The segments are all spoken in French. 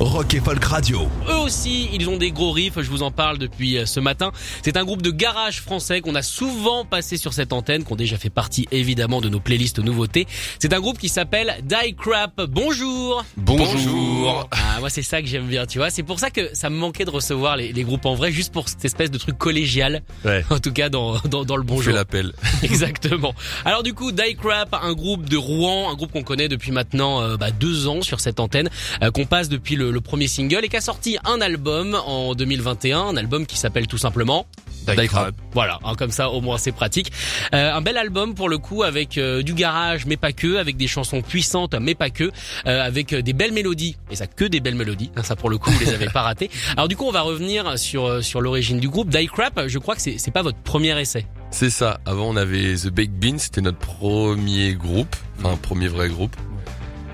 Rock et Folk Radio. Eux aussi, ils ont des gros riffs, je vous en parle depuis euh, ce matin. C'est un groupe de garage français qu'on a souvent passé sur cette antenne, qui ont déjà fait partie évidemment de nos playlists nouveautés. C'est un groupe qui s'appelle Die Crap. Bonjour Bonjour. Ah, moi c'est ça que j'aime bien, tu vois. C'est pour ça que ça me manquait de recevoir les, les groupes en vrai, juste pour cette espèce de truc collégial. Ouais. En tout cas, dans, dans, dans le Je bonjour. fais l'appel. Exactement. Alors du coup, Die Crap, un groupe de Rouen, un groupe qu'on connaît depuis maintenant euh, bah, deux ans sur cette antenne, euh, qu'on passe depuis le, le premier single et qui a sorti un album en 2021, un album qui s'appelle tout simplement Die Crap. Voilà, hein, comme ça au moins c'est pratique. Euh, un bel album pour le coup avec euh, du garage mais pas que, avec des chansons puissantes mais pas que, euh, avec des belles mélodies et ça que des belles mélodies. hein, Ça pour le coup vous les avez pas ratées. Alors du coup on va revenir sur sur l'origine du groupe. Die Crap, je crois que c'est c'est pas votre premier essai. C'est ça. Avant, on avait The Baked Bean, c'était notre premier groupe, enfin premier vrai groupe.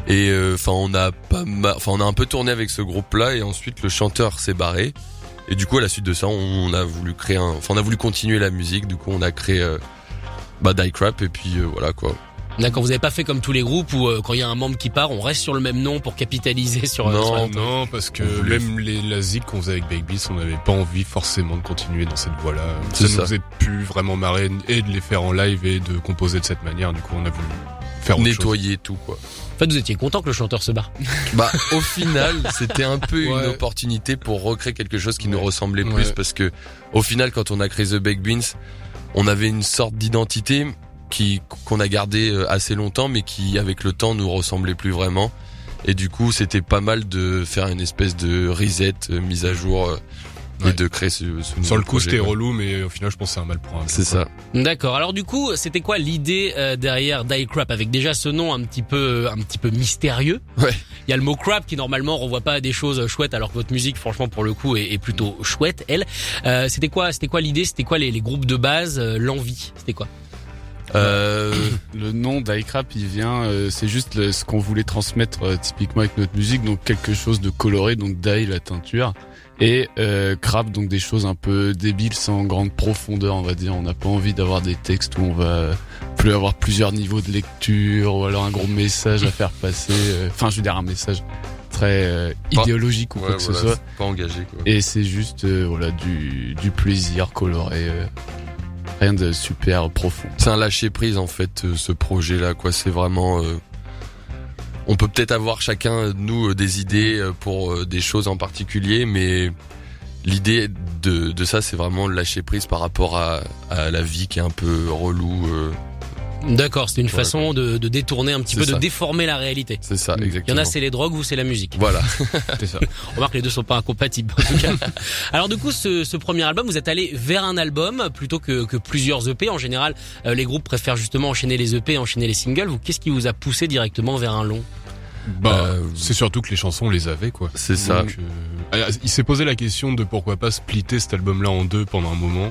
Et euh, enfin, on a pas ma- enfin, on a un peu tourné avec ce groupe-là, et ensuite le chanteur s'est barré. Et du coup, à la suite de ça, on a voulu créer un, enfin, on a voulu continuer la musique. Du coup, on a créé euh, bah, Die Crap, et puis euh, voilà quoi. D'accord, vous avez pas fait comme tous les groupes où euh, quand il y a un membre qui part, on reste sur le même nom pour capitaliser sur. euh, Non, sur la- Non, parce que même les, la zig qu'on faisait avec Beats, on n'avait pas envie forcément de continuer dans cette voie-là. Ça ça. nous faisait plus vraiment marrer et de les faire en live et de composer de cette manière. Du coup, on a voulu faire autre chose. Nettoyer tout quoi. En fait, vous étiez content que le chanteur se barre. Bah, au final, c'était un peu une opportunité pour recréer quelque chose qui nous ressemblait plus Ouais. parce que, au final, quand on a créé The Baked Beans, on avait une sorte d'identité qui, qu'on a gardé euh, assez longtemps, mais qui, avec le temps, nous ressemblait plus vraiment. Et du coup, c'était pas mal de faire une espèce de reset, euh, mise à jour, et de créer ce, ce Sur nouveau le coup, c'était relou, mais au final, je pense que c'est un mal pour un C'est ça. D'accord. Alors du coup, c'était quoi l'idée euh, derrière Die Crap? Avec déjà ce nom un petit peu un petit peu mystérieux. Ouais. Il y a le mot crap qui normalement renvoie pas à des choses chouettes alors que votre musique franchement pour le coup est, est plutôt chouette elle. Euh, c'était quoi c'était quoi l'idée? C'était quoi les, les groupes de base euh, l'envie? C'était quoi? Euh, Le nom d'iCrap, il vient, euh, c'est juste le- ce qu'on voulait transmettre euh, typiquement avec notre musique, donc quelque chose de coloré, donc dye la teinture, et euh, crap, donc des choses un peu débiles sans grande profondeur, on va dire. On n'a pas envie d'avoir des textes où on va plus avoir plusieurs niveaux de lecture ou alors un gros message à faire passer. euh, Enfin, je veux dire un message très euh, idéologique ou ouais, quoi que voilà, ce soit. pas engagé quoi. Et c'est juste euh, voilà du, du plaisir coloré, euh, rien de super profond. C'est un lâcher prise en fait ce projet là quoi c'est vraiment euh, on peut peut-être avoir chacun nous euh, des idées euh, pour euh, des choses en particulier mais l'idée de, ça c'est vraiment lâcher prise par rapport à, la vie qui est un peu relou D'accord. C'était une façon de, de détourner un petit C'est peu, de déformer la réalité. c'est ça Mm. Il y exactement en a c'est les drogues, vous c'est la musique. voilà C'est ça. On remarque que les deux sont pas incompatibles. En tout cas. Alors du coup, ce, ce premier album, vous êtes allé vers un album plutôt que, que plusieurs EP. En général, euh, les groupes préfèrent justement enchaîner les EP, enchaîner les singles. Vous, qu'est-ce qui vous a poussé directement vers un long? Bah, Euh, c'est surtout que les chansons, on les avait, quoi. c'est ça Donc, euh, il s'est posé la question de pourquoi pas splitter cet album-là en deux pendant un moment.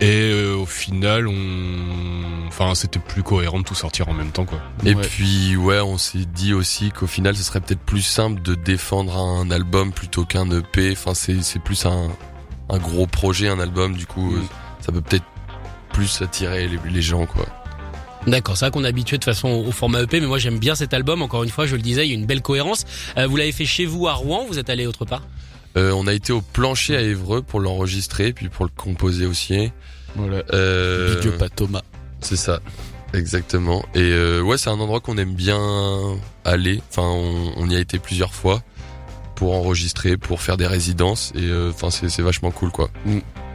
Et euh, au final, on, enfin, c'était plus cohérent de tout sortir en même temps, quoi. et Ouais. puis ouais on s'est dit aussi qu'au final ce serait peut-être plus simple de défendre un album plutôt qu'un EP enfin c'est c'est plus un un gros projet un album du coup Mm. euh, ça peut peut-être plus attirer les, les gens quoi D'accord, c'est vrai qu'on est habitué de toute façon au format EP, mais moi j'aime bien cet album. Encore une fois, je le disais, il y a une belle cohérence. Euh, vous l'avez fait chez vous à Rouen, vous êtes allé autre part? Euh, on a été au plancher à Évreux pour l'enregistrer, puis pour le composer aussi. Voilà. Euh, Big up à Thomas. c'est ça, exactement. Et euh, ouais, c'est un endroit qu'on aime bien aller. Enfin, on, on y a été plusieurs fois pour enregistrer, pour faire des résidences. Et euh, enfin, c'est c'est vachement cool, quoi.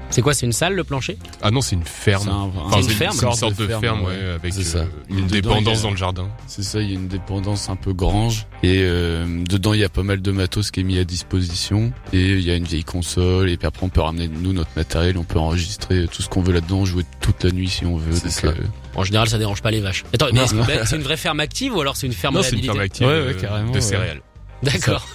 C'est quoi, c'est une salle le plancher? Ah non, c'est une ferme. C'est un- Enfin, C'est une ferme une sorte de ferme, ouais, avec C'est ça. euh, une Dedans, dépendance a- dans le jardin. C'est ça, il y a une dépendance un peu grange et euh, dedans il y a pas mal de matos qui est mis à disposition et il y a une vieille console et puis après on peut ramener nous notre matériel, on peut enregistrer tout ce qu'on veut là-dedans, jouer toute la nuit si on veut. C'est donc, ça. euh, En général, ça dérange pas les vaches. Attends, mais ben, c'est une vraie ferme active ou alors c'est une ferme Non, c'est une ferme active Ouais, ouais, euh, carrément, de ouais. céréales. D'accord.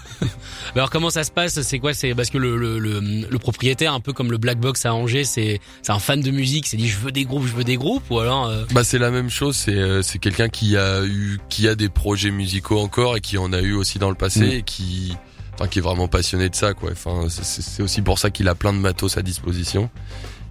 Alors comment ça se passe? C'est quoi? C'est parce que le, le, le, le propriétaire, un peu comme le Black Box à Angers, c'est c'est un fan de musique, c'est dit je veux des groupes, je veux des groupes, ou alors euh, Bah c'est la même chose, c'est euh, c'est quelqu'un qui a eu qui a des projets musicaux encore et qui en a eu aussi dans le passé Mm. et qui enfin qui est vraiment passionné de ça quoi. Enfin c'est aussi pour ça qu'il a plein de matos à disposition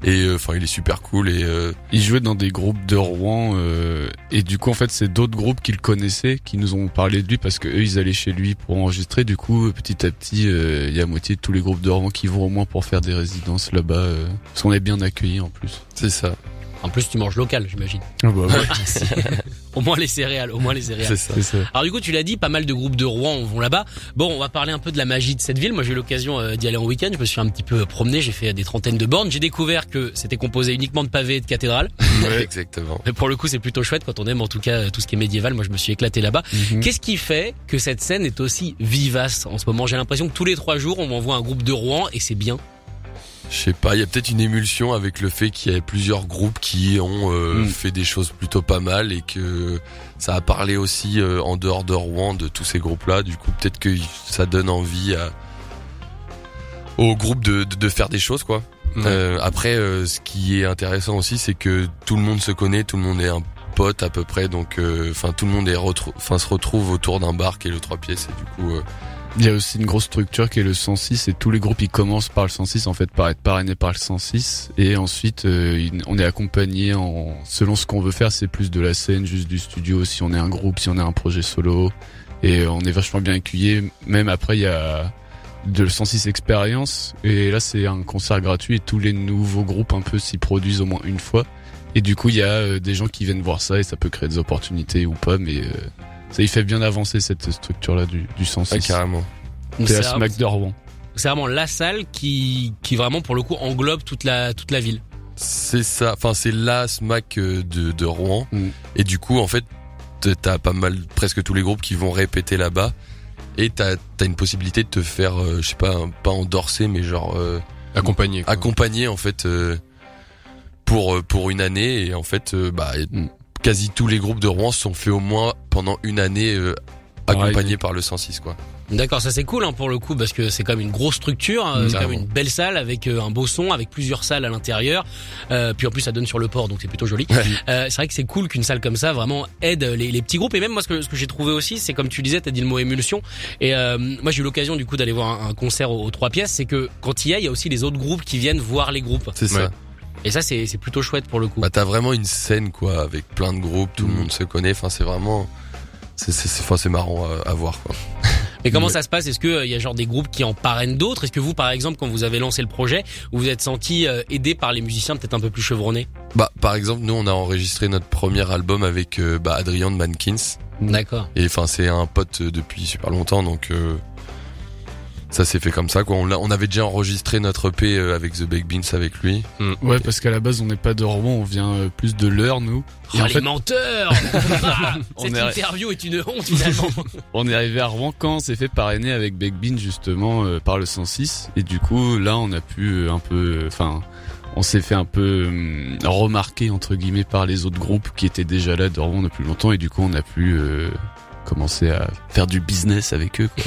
et euh, enfin il est super cool et euh, Il jouait dans des groupes de Rouen euh, et du coup en fait c'est d'autres groupes qu'il connaissait qui nous ont parlé de lui parce que eux ils allaient chez lui pour enregistrer. Du coup petit à petit il y a moitié de tous les groupes de Rouen qui vont au moins pour faire des résidences là-bas parce qu'on est bien accueillis en plus. c'est ça. En plus tu manges local, j'imagine. Ah bah ouais, Au moins les céréales, au moins les céréales. C'est ça. c'est ça. Alors du coup, tu l'as dit, pas mal de groupes de Rouen vont là-bas. Bon, on va parler un peu de la magie de cette ville. Moi, j'ai eu l'occasion euh, d'y aller en week-end. Je me suis un petit peu promené. J'ai fait des trentaines de bornes. J'ai découvert que c'était composé uniquement de pavés et de cathédrales. Exactement. Mais pour le coup, c'est plutôt chouette quand on aime en tout cas tout ce qui est médiéval. Moi, je me suis éclaté là-bas. Mhm. Qu'est-ce qui fait que cette scène est aussi vivace en ce moment? J'ai l'impression que tous les trois jours, on m'envoie un groupe de Rouen et c'est bien. Je sais pas, il y a peut-être une émulsion avec le fait qu'il y ait plusieurs groupes qui ont euh, Mm. fait des choses plutôt pas mal et que ça a parlé aussi euh, en dehors de Rouen de tous ces groupes-là. Du coup, peut-être que ça donne envie à aux groupes de, de, de faire des choses quoi. Euh, après, euh, ce qui est intéressant aussi, c'est que tout le monde se connaît, tout le monde est un pote à peu près, donc euh, enfin tout le monde est enfin se retrouve autour d'un bar qui est le trois pièces et du coup euh, Il y a aussi une grosse structure qui est le 106 et tous les groupes ils commencent par le 106 en fait par être parrainés par le 106 et ensuite euh, on est accompagné en selon ce qu'on veut faire c'est plus de la scène juste du studio si on est un groupe si on est un projet solo. Et on est vachement bien accueillis. Même après il y a de le 106 expérience. Et là c'est un concert gratuit et tous les nouveaux groupes un peu s'y produisent au moins une fois. Et du coup il y a euh, des gens qui viennent voir ça et ça peut créer des opportunités ou pas mais euh, ça y fait bien avancer cette structure là du, du 106 ah, carrément. C'est la Smack de Rouen. c'est vraiment la salle qui, qui vraiment pour le coup englobe toute la, toute la ville. C'est ça, enfin c'est la SMAC euh, de, de Rouen. Mm. Et du coup, en fait, t'as pas mal, presque tous les groupes qui vont répéter là-bas. Et t'as as une possibilité de te faire, euh, je sais pas, un- pas endorser, mais genre euh, Accompagné. quoi. accompagner en fait euh, pour euh, pour une année. Et en fait, euh, bah, Mm. Quasi tous les groupes de Rouen sont fait au moins pendant une année euh, accompagnés par le 106 quoi. D'accord, ça c'est cool hein, pour le coup parce que c'est comme une grosse structure, hein, c'est comme une belle salle avec euh, un beau son, avec plusieurs salles à l'intérieur. Euh, puis en plus ça donne sur le port, donc c'est plutôt joli. Euh, c'est vrai que c'est cool qu'une salle comme ça vraiment aide les, les petits groupes et même moi ce que, ce que j'ai trouvé aussi, c'est comme tu disais, t'as dit le mot émulsion. Et euh, moi j'ai eu l'occasion du coup d'aller voir un, un concert aux, aux trois pièces, c'est que quand il y a, il y a aussi les autres groupes qui viennent voir les groupes. C'est ça. Et ça c'est c'est plutôt chouette pour le coup. Bah t'as vraiment une scène quoi, avec plein de groupes, tout le Mm. monde se connaît. Enfin c'est vraiment, c'est marrant à, à voir quoi. Mais comment ça se passe? Est-ce qu'il y a genre des groupes qui en parrainent d'autres? Est-ce que vous, par exemple, quand vous avez lancé le projet, vous vous êtes senti euh, aidé par les musiciens peut-être un peu plus chevronnés? Bah, par exemple, nous, on a enregistré notre premier album avec euh, bah, Adrien de Mankins. D'accord. Et enfin, c'est un pote euh, depuis super longtemps, donc euh, ça s'est fait comme ça. Quoi. On, avait déjà enregistré notre EP euh, avec The Big Beans avec lui. Mm. Ouais, parce qu'à la base, on n'est pas de Rouen, on vient euh, plus de l'heure, nous. Oh, Et en les fait, menteurs Ah, On Cette est- interview est une honte finalement. on est arrivé à Rouen quand on s'est fait parrainer avec Big Bean, justement, euh, par le 106. Et du coup, là, on a pu euh, un peu, enfin, on s'est fait un peu euh, remarquer, entre guillemets, par les autres groupes qui étaient déjà là de Rouen depuis longtemps. Et du coup, on a pu euh, commencer à faire du business avec eux.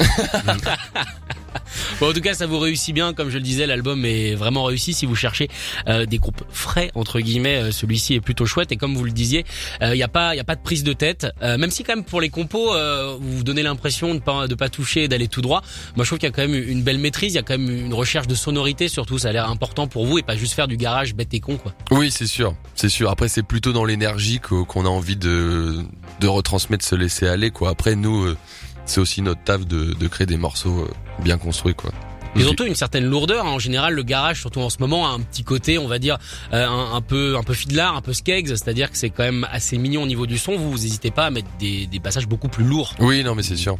Bon, en tout cas, ça vous réussit bien, comme je le disais, l'album est vraiment réussi. Si vous cherchez euh, des groupes frais entre guillemets, euh, celui-ci est plutôt chouette. Et comme vous le disiez, il n'y a pas, il y a pas de prise de tête. Euh, même si quand même pour les compos, euh, vous vous donnez l'impression de pas, de pas toucher, et d'aller tout droit. Moi, je trouve qu'il y a quand même une belle maîtrise. Il y a quand même une recherche de sonorité, surtout. Ça a l'air important pour vous et pas juste faire du garage bête et con, quoi. Oui, c'est sûr, c'est sûr. Après, c'est plutôt dans l'énergie qu'o- qu'on a envie de de retransmettre, se laisser aller. Quoi. Après, nous, euh, c'est aussi notre taf de, de créer des morceaux euh, bien construits. Quoi. Ils ont tous une certaine lourdeur. hein. En général, le garage, surtout en ce moment, a un petit côté, on va dire, euh, un, un peu, un peu fiddlard, un peu skegs. C'est-à-dire que c'est quand même assez mignon au niveau du son. Vous, vous hésitez pas à mettre des, des passages beaucoup plus lourds. Oui, non, mais c'est sûr.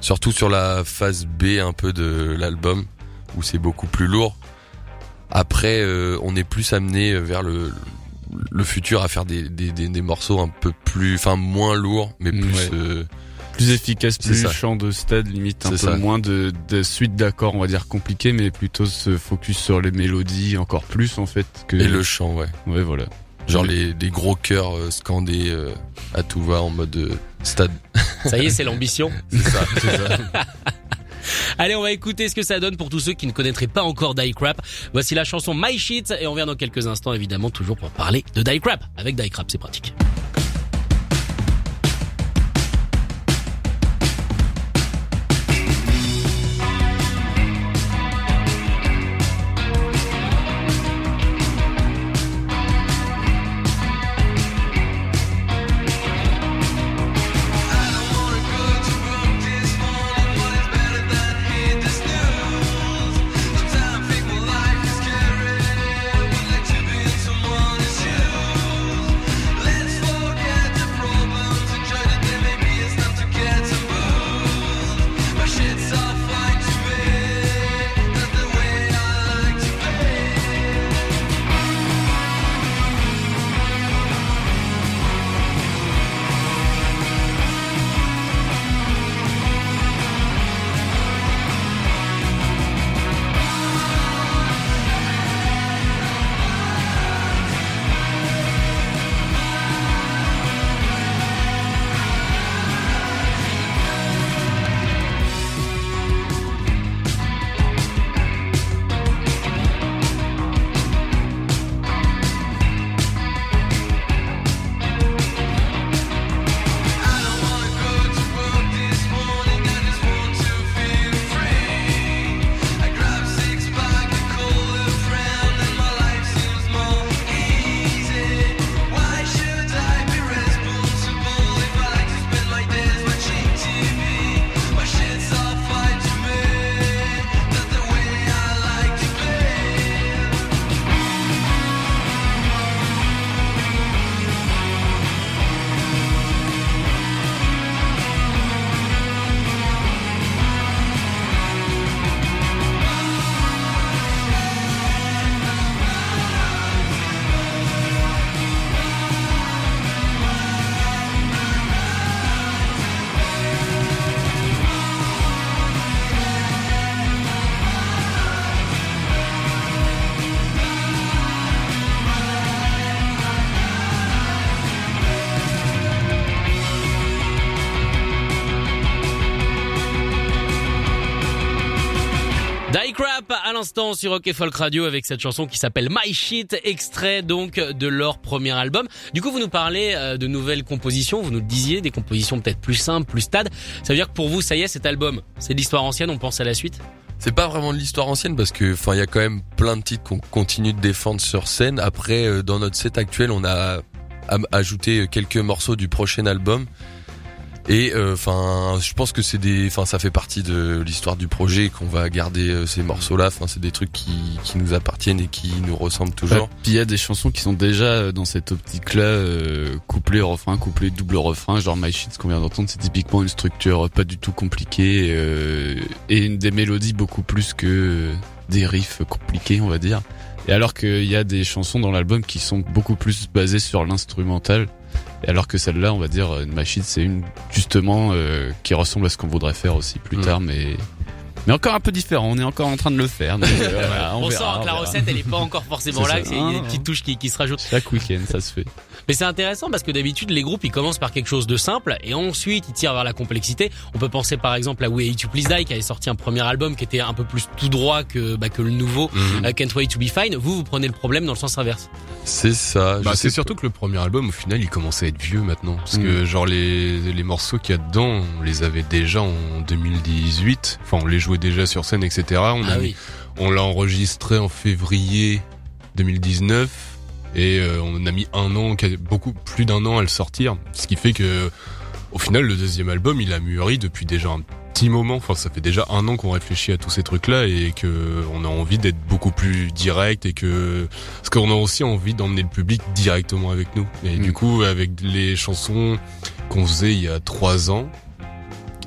Surtout sur la phase B un peu de l'album où c'est beaucoup plus lourd. Après, euh, on est plus amené vers le le futur à faire des, des, des, des morceaux un peu plus, enfin moins lourds, mais plus Ouais. euh, Plus efficace, C'est plus chant de stade, limite un peu C'est ça. moins de, de suite d'accords, on va dire compliqués, mais plutôt se focus sur les mélodies encore plus en fait que. et le chant, ouais. Ouais, voilà. Genre les, des gros chœurs euh, scandés euh, à tout va en mode euh, stade. Ça y est, c'est l'ambition. C'est ça, c'est ça. Allez, on va écouter ce que ça donne pour tous ceux qui ne connaîtraient pas encore Die Crap. Voici la chanson My Shit et on revient dans quelques instants évidemment toujours pour parler de Die Crap. Avec Die Crap, c'est pratique. L'instant sur Rock et Folk Radio avec cette chanson qui s'appelle My Shit, extrait donc de leur premier album. Du coup, vous nous parlez euh, de nouvelles compositions, vous nous le disiez, des compositions peut-être plus simples, plus stades. Ça veut dire que pour vous, ça y est, cet album, c'est de l'histoire ancienne, on pense à la suite? C'est pas vraiment de l'histoire ancienne parce que, enfin, il y a quand même plein de titres qu'on continue de défendre sur scène. Après, euh, dans notre set actuel, on a ajouté quelques morceaux du prochain album. Et euh, enfin, je pense que c'est des, enfin, ça fait partie de l'histoire du projet qu'on va garder euh, ces morceaux-là. Enfin, c'est des trucs qui, nous appartiennent et qui nous ressemblent toujours. Puis il y a des chansons qui sont déjà euh, dans cette optique-là, euh, couplet refrain, couplet double refrain, genre My Shit, ce qu'on vient d'entendre, c'est typiquement une structure pas du tout compliquée et des mélodies beaucoup plus que des riffs compliqués, on va dire. Et alors qu'il y a des chansons dans l'album qui sont beaucoup plus basées sur l'instrumental. Et alors que celle-là, on va dire, euh, My Shit, c'est une justement euh, qui ressemble à ce qu'on voudrait faire aussi plus Mm. tard, mais mais encore un peu différent. On est encore en train de le faire. donc, euh, voilà, On, on, sent que on la verra. recette, elle est pas encore forcément là, il y a des Ah. petites touches qui, qui se rajoutent. Chaque week-end, ça se fait. Mais c'est intéressant parce que d'habitude les groupes ils commencent par quelque chose de simple et ensuite ils tirent vers la complexité. On peut penser par exemple à We Hate You Please Die qui avait sorti un premier album qui était un peu plus tout droit que bah, que le nouveau Mhm. euh, Can't Wait to Be Fine. Vous vous prenez le problème dans le sens inverse. C'est ça. Bah, c'est surtout que le premier album, au final, il commençait à être vieux maintenant. Parce Mm. que, genre, les, les morceaux qu'il y a dedans, on les avait déjà en 2018. Enfin, on les jouait déjà sur scène, etc. On, ah oui. on l'a enregistré en février 2019. Et euh, on a mis un an, beaucoup plus d'un an à le sortir. Ce qui fait que, au final, le deuxième album, il a mûri depuis déjà un petit moment. Enfin, ça fait déjà un an qu'on réfléchit à tous ces trucs-là et que on a envie d'être beaucoup plus direct et que parce qu'on a aussi envie d'emmener le public directement avec nous. Et Mm. du coup, avec les chansons qu'on faisait il y a trois ans,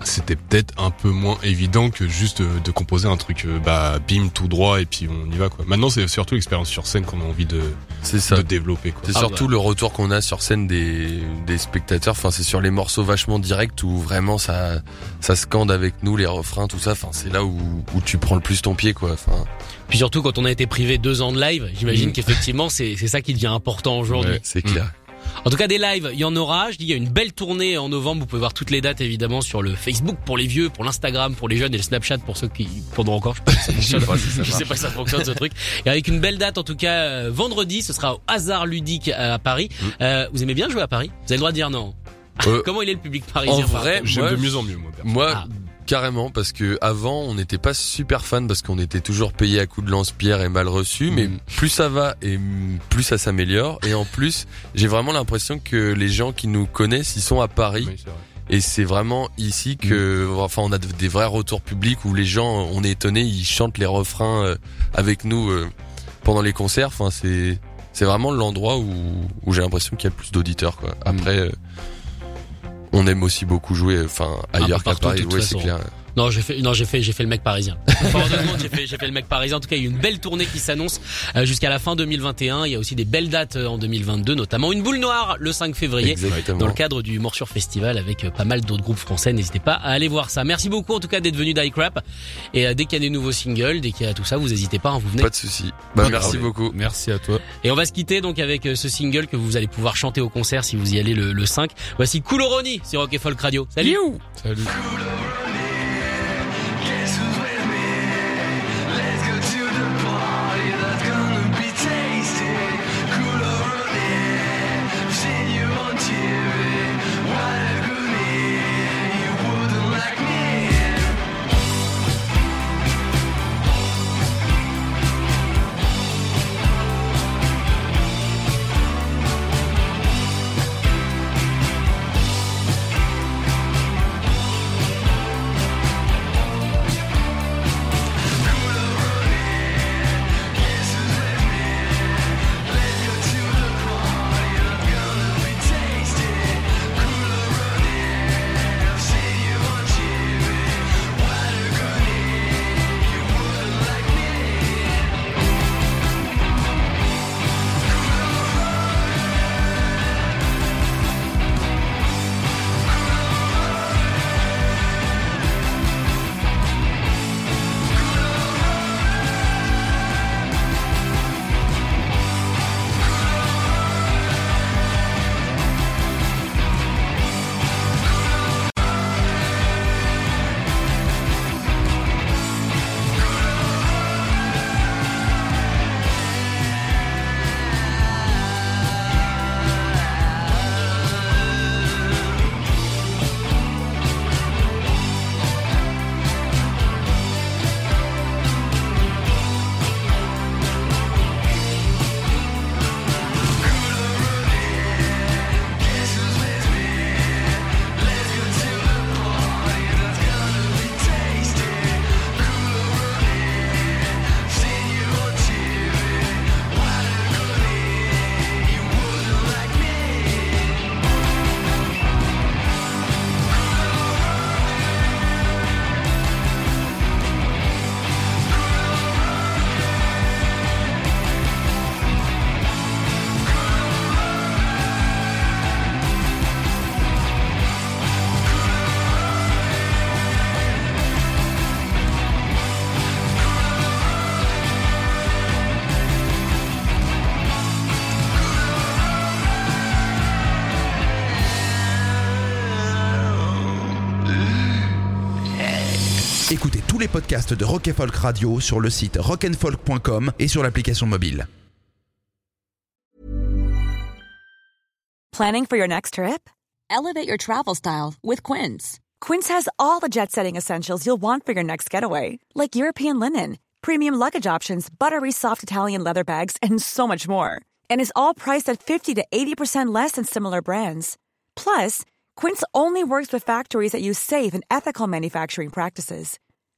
c'était peut-être un peu moins évident que juste de, de composer un truc euh, bah bim tout droit et puis on y va quoi. Maintenant c'est surtout l'expérience sur scène qu'on a envie de, C'est ça. de développer quoi. C'est Ah surtout bah. le retour qu'on a sur scène des, des spectateurs. Enfin, c'est sur les morceaux vachement directs où vraiment ça, ça scande avec nous les refrains, tout ça. Enfin, c'est là où, où tu prends le plus ton pied, quoi. Enfin, Puis surtout quand on a été privé deux ans de live, j'imagine Mm. qu'effectivement c'est c'est ça qui devient important aujourd'hui. Ouais. c'est clair. En tout cas, des lives, il y en aura. Je dis, il y a une belle tournée en novembre. Vous pouvez voir toutes les dates, évidemment, sur le Facebook pour les vieux, pour l'Instagram pour les jeunes et le Snapchat pour ceux qui pendant encore. Je sais pas. Je sais pas si ça fonctionne ce truc. Et avec une belle date, en tout cas, euh, vendredi, ce sera au hasard ludique à Paris. Euh, vous aimez bien jouer à Paris? Vous avez le droit de dire non. Euh, Comment il est le public parisien? en par vrai, contre J'aime moi, de mieux en mieux moi. perso. Moi, Ah. Carrément, parce que avant, on n'était pas super fan parce qu'on était toujours payé à coups de lance-pierre et mal reçu. Mais Mm. plus ça va et mm, plus ça s'améliore. Et en plus, j'ai vraiment l'impression que les gens qui nous connaissent, ils sont à Paris. Oui, c'est vrai. Et c'est vraiment ici que, enfin, on a des vrais retours publics où les gens, on est étonnés, ils chantent les refrains euh, avec nous euh, pendant les concerts. Enfin, c'est c'est vraiment l'endroit où, où j'ai l'impression qu'il y a le plus d'auditeurs. Quoi. Après, euh, on aime aussi beaucoup jouer, enfin, ailleurs qu'à Paris. c'est clair. Non, j'ai fait, non, j'ai fait, j'ai fait le mec parisien. J'ai fait, j'ai fait le mec parisien. En tout cas, il y a une belle tournée qui s'annonce euh, jusqu'à la fin 2021. Il y a aussi des belles dates euh, en 2022, notamment une boule noire le 5 février. Exactement. Dans le cadre du Morsure Festival avec euh, pas mal d'autres groupes français, n'hésitez pas à aller voir ça. Merci beaucoup en tout cas d'être venu d'iCrap. Et euh, dès qu'il y a des nouveaux singles, dès qu'il y a tout ça, vous n'hésitez pas, hein, vous venez. Pas de souci. Bah, merci beaucoup. Merci à toi. Et on va se quitter donc avec ce single que vous allez pouvoir chanter au concert si vous y allez le, le 5. Voici Cooloroni sur Rock et Folk Radio. Salut Salut. Les podcasts de Rock Folk Radio sur le site rockandfolk.com et sur l'application mobile. Planning for your next trip? Elevate your travel style with Quince. Quince has all the jet setting essentials you'll want for your next getaway, like European linen, premium luggage options, buttery soft Italian leather bags, and so much more. And is all priced at 50 to 80% less than similar brands. Plus, Quince only works with factories that use safe and ethical manufacturing practices.